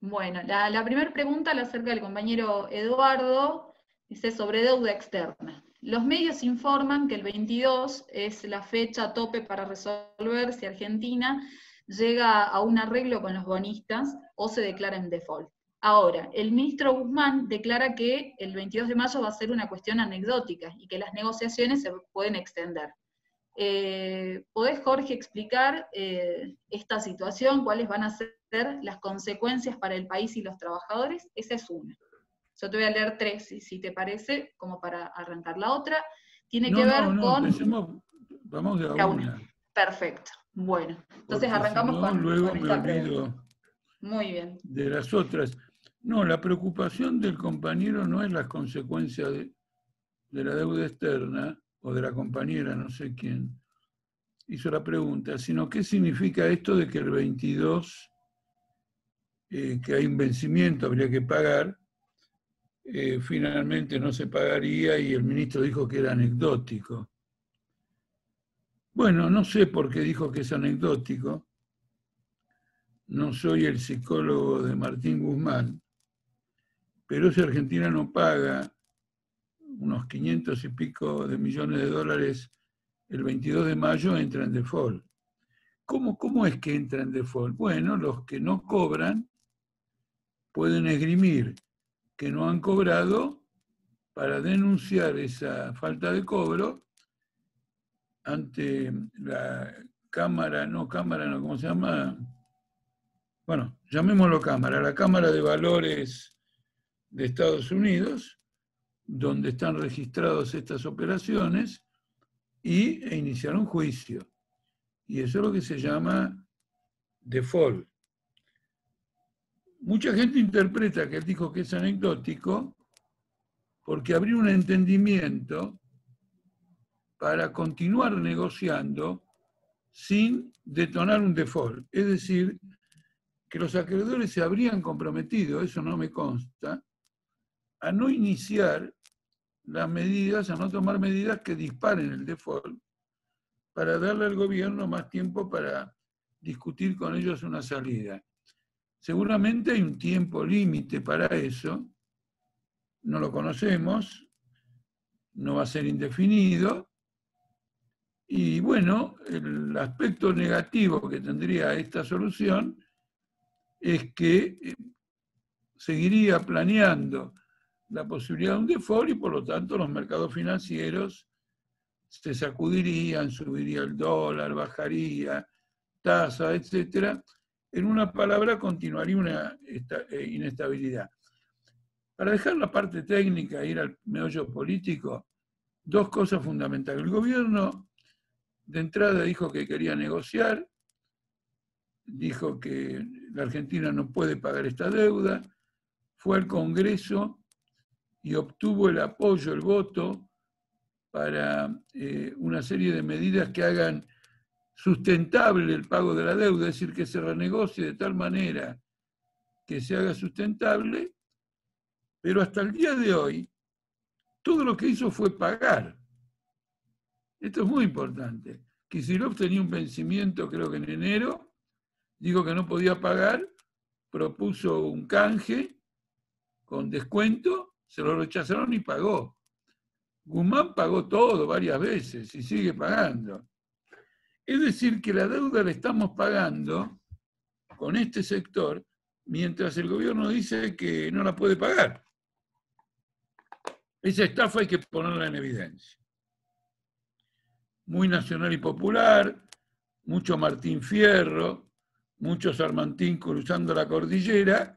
Bueno, la, primera pregunta la acerca del compañero Eduardo, dice sobre deuda externa. Los medios informan que el 22 es la fecha tope para resolver si Argentina llega a un arreglo con los bonistas o se declara en default. Ahora, el ministro Guzmán declara que el 22 de mayo va a ser una cuestión anecdótica y que las negociaciones se pueden extender. Eh, ¿Podés, Jorge, explicar eh, esta situación? ¿Cuáles van a ser las consecuencias para el país y los trabajadores? Esa es una. Yo te voy a leer tres, si, te parece, como para arrancar. La otra tiene que ver con... vamos de a una. Perfecto. Bueno, entonces arrancamos con, luego me Muy bien. De las otras. No, la preocupación del compañero no es las consecuencias de, la deuda externa o de la compañera, no sé quién hizo la pregunta, sino qué significa esto de que el 22, eh, que hay un vencimiento, habría que pagar, eh, finalmente no se pagaría y el ministro dijo que era anecdótico. Bueno, no sé por qué dijo que es anecdótico. No soy el psicólogo de Martín Guzmán, pero si Argentina no paga unos 500 y pico de millones de dólares el 22 de mayo, entra en default. ¿Cómo, ¿Cómo es que entra en default? Bueno, los que no cobran pueden esgrimir que no han cobrado para denunciar esa falta de cobro ante la Cámara, no Cámara, no, ¿cómo se llama? Bueno, llamémoslo Cámara, la Cámara de Valores de Estados Unidos, donde están registradas estas operaciones, y e iniciar un juicio. Y eso es lo que se llama default. Mucha gente interpreta que él dijo que es anecdótico porque habría un entendimiento para continuar negociando sin detonar un default. Es decir, que los acreedores se habrían comprometido, eso no me consta, a no iniciar las medidas, a no tomar medidas que disparen el default, para darle al gobierno más tiempo para discutir con ellos una salida. Seguramente hay un tiempo límite para eso, no lo conocemos, no va a ser indefinido, y bueno, el aspecto negativo que tendría esta solución es que eh, seguiría planeando la posibilidad de un default y por lo tanto los mercados financieros se sacudirían, subiría el dólar, bajaría tasa, etcétera. En una palabra, continuaría una eh, inestabilidad. Para dejar la parte técnica e ir al meollo político, dos cosas fundamentales. El gobierno de entrada dijo que quería negociar, dijo que la Argentina no puede pagar esta deuda, fue al Congreso y obtuvo el apoyo, el voto para eh, una serie de medidas que hagan sustentable el pago de la deuda, es decir, que se renegocie de tal manera que se haga sustentable, pero hasta el día de hoy todo lo que hizo fue pagar. Esto es muy importante. Kisilov tenía un vencimiento, creo que en enero, dijo que no podía pagar, propuso un canje con descuento, se lo rechazaron y pagó. Guzmán pagó todo varias veces y sigue pagando. Es decir, que la deuda la estamos pagando con este sector mientras el gobierno dice que no la puede pagar. Esa estafa hay que ponerla en evidencia muy nacional y popular, mucho Martín Fierro, mucho Sarmantín cruzando la cordillera,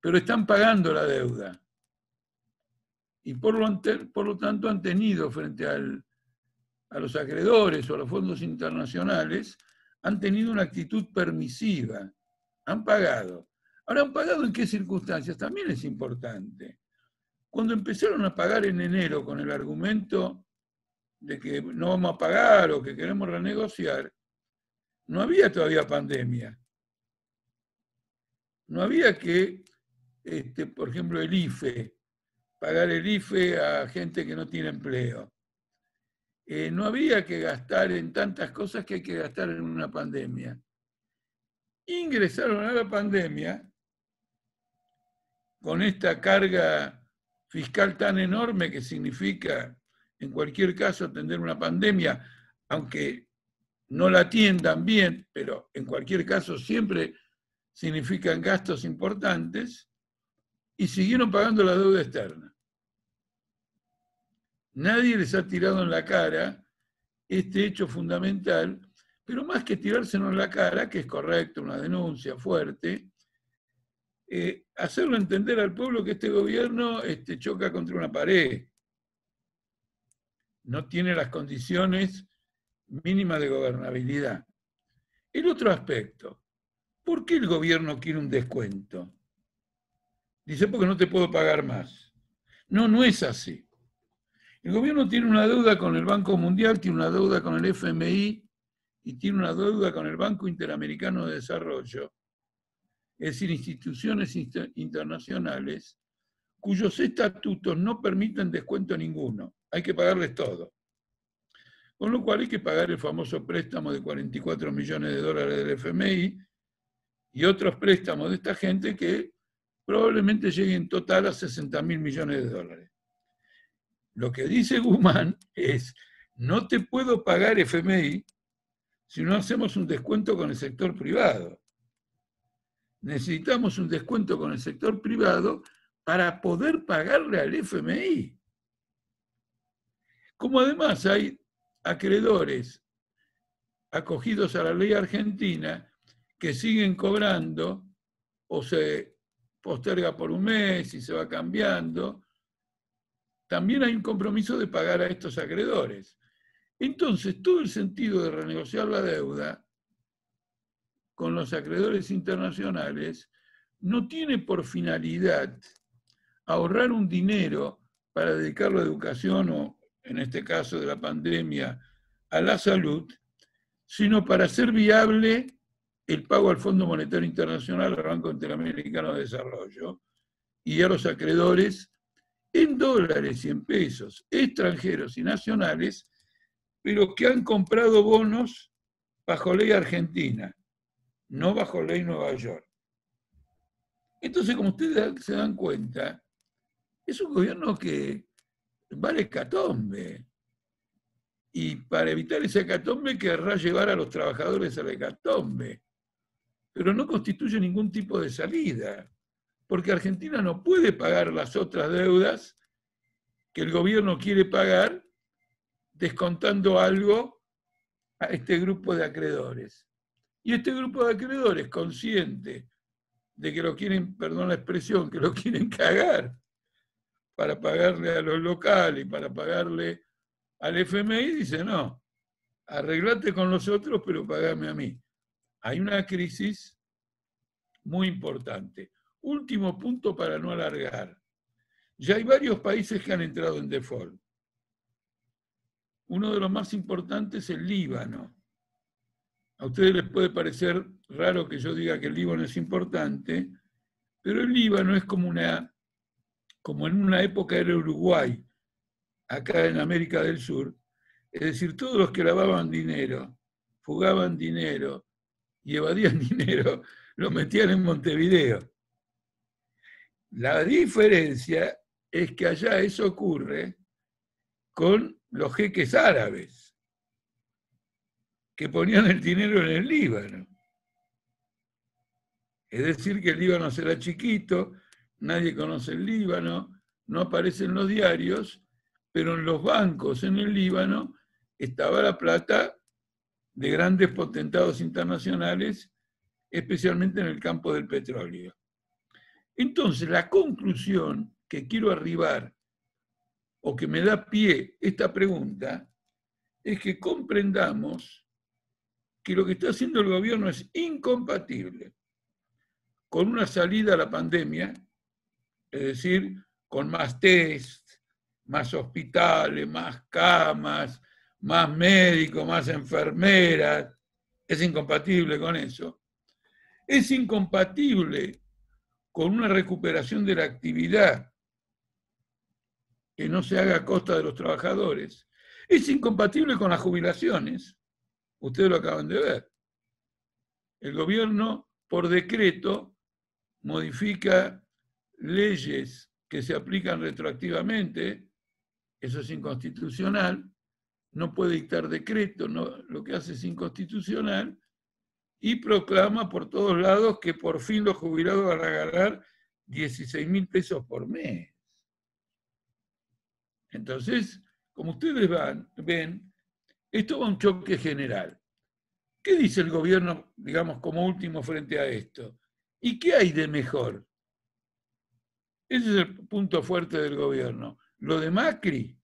pero están pagando la deuda. Y por lo, por lo tanto han tenido frente a los acreedores o a los fondos internacionales, han tenido una actitud permisiva, han pagado. Ahora, ¿han pagado en qué circunstancias? También es importante. Cuando empezaron a pagar en enero con el argumento de que no vamos a pagar o que queremos renegociar, no había todavía pandemia. No había que, este, por ejemplo, el IFE, pagar el IFE a gente que no tiene empleo. Eh, no había que gastar en tantas cosas que hay que gastar en una pandemia. Ingresaron a la pandemia con esta carga fiscal tan enorme que significa, en cualquier caso, atender una pandemia, aunque no la atiendan bien, pero en cualquier caso siempre significan gastos importantes, y siguieron pagando la deuda externa. Nadie les ha tirado en la cara este hecho fundamental, pero más que tirárselo en la cara, que es correcto, una denuncia fuerte, eh, hacerlo entender al pueblo que este gobierno este, choca contra una pared, no tiene las condiciones mínimas de gobernabilidad. El otro aspecto, ¿por qué el gobierno quiere un descuento? Dice, porque no te puedo pagar más. No, no es así. El gobierno tiene una deuda con el Banco Mundial, tiene una deuda con el FMI y tiene una deuda con el Banco Interamericano de Desarrollo, es decir, instituciones internacionales cuyos estatutos no permiten descuento ninguno. Hay que pagarles todo. Con lo cual hay que pagar el famoso préstamo de 44 millones de dólares del FMI y otros préstamos de esta gente que probablemente llegue en total a 60 mil millones de dólares. Lo que dice Guzmán es, no te puedo pagar FMI si no hacemos un descuento con el sector privado. Necesitamos un descuento con el sector privado para poder pagarle al FMI. Como además hay acreedores acogidos a la ley argentina que siguen cobrando o se posterga por un mes y se va cambiando, también hay un compromiso de pagar a estos acreedores. Entonces, todo el sentido de renegociar la deuda con los acreedores internacionales no tiene por finalidad ahorrar un dinero para dedicarlo a educación o, en este caso de la pandemia, a la salud, sino para hacer viable el pago al Fondo Monetario Internacional, al Banco Interamericano de Desarrollo y a los acreedores en dólares y en pesos extranjeros y nacionales, pero que han comprado bonos bajo ley argentina, no bajo ley Nueva York. Entonces, como ustedes se dan cuenta, es un gobierno que vale hecatombe. Y para evitar ese hecatombe querrá llevar a los trabajadores a la hecatombe pero no constituye ningún tipo de salida, porque Argentina no puede pagar las otras deudas que el gobierno quiere pagar descontando algo a este grupo de acreedores. Y este grupo de acreedores, consciente de que lo quieren, perdón la expresión, que lo quieren cagar para pagarle a los locales para pagarle al FMI, dice, no, arreglate con los otros, pero pagame a mí hay una crisis muy importante. Último punto para no alargar. Ya hay varios países que han entrado en default. Uno de los más importantes es el Líbano. A ustedes les puede parecer raro que yo diga que el Líbano es importante, pero el Líbano es como una, como en una época era Uruguay, acá en América del Sur. Es decir, todos los que lavaban dinero, fugaban dinero, y evadían dinero, lo metían en Montevideo. La diferencia es que allá eso ocurre con los jeques árabes, que ponían el dinero en el Líbano. Es decir, que el Líbano será chiquito, nadie conoce el Líbano, no aparece en los diarios, pero en los bancos en el Líbano estaba la plata de grandes potentados internacionales, especialmente en el campo del petróleo. Entonces, la conclusión que quiero arribar o que me da pie esta pregunta es que comprendamos que lo que está haciendo el gobierno es incompatible con una salida a la pandemia, es decir, con más test, más hospitales, más camas, más médicos, más enfermeras, es incompatible con eso. Es incompatible con una recuperación de la actividad que no se haga a costa de los trabajadores. Es incompatible con las jubilaciones. Ustedes lo acaban de ver. El gobierno, por decreto, modifica leyes que se aplican retroactivamente, eso es inconstitucional, no puede dictar decreto, lo que hace es inconstitucional, y proclama por todos lados que por fin los jubilados van a ganar 16 mil pesos por mes. Entonces, como ustedes van, ven, esto va a un choque general. ¿Qué dice el gobierno, digamos, como último frente a esto? ¿Y qué hay de mejor? Ese es el punto fuerte del gobierno. Lo de Macri,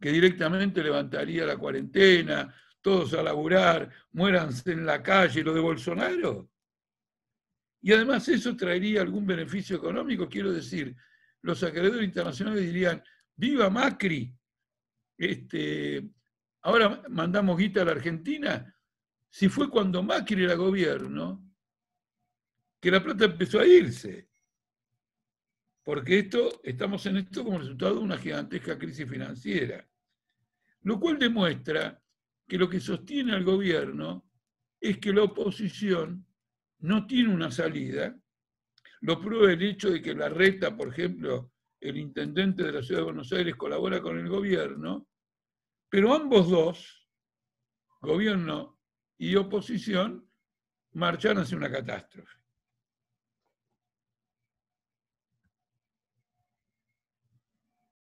que directamente levantaría la cuarentena, todos a laburar, muéranse en la calle, lo de Bolsonaro. Y además eso traería algún beneficio económico, quiero decir, los acreedores internacionales dirían, viva Macri, este, ahora mandamos guita a la Argentina. Si fue cuando Macri era gobierno, que la plata empezó a irse. Porque esto, estamos en esto como resultado de una gigantesca crisis financiera. Lo cual demuestra que lo que sostiene al gobierno es que la oposición no tiene una salida. Lo prueba el hecho de que la reta, por ejemplo, el intendente de la ciudad de Buenos Aires colabora con el gobierno, pero ambos dos, gobierno y oposición, marchan hacia una catástrofe.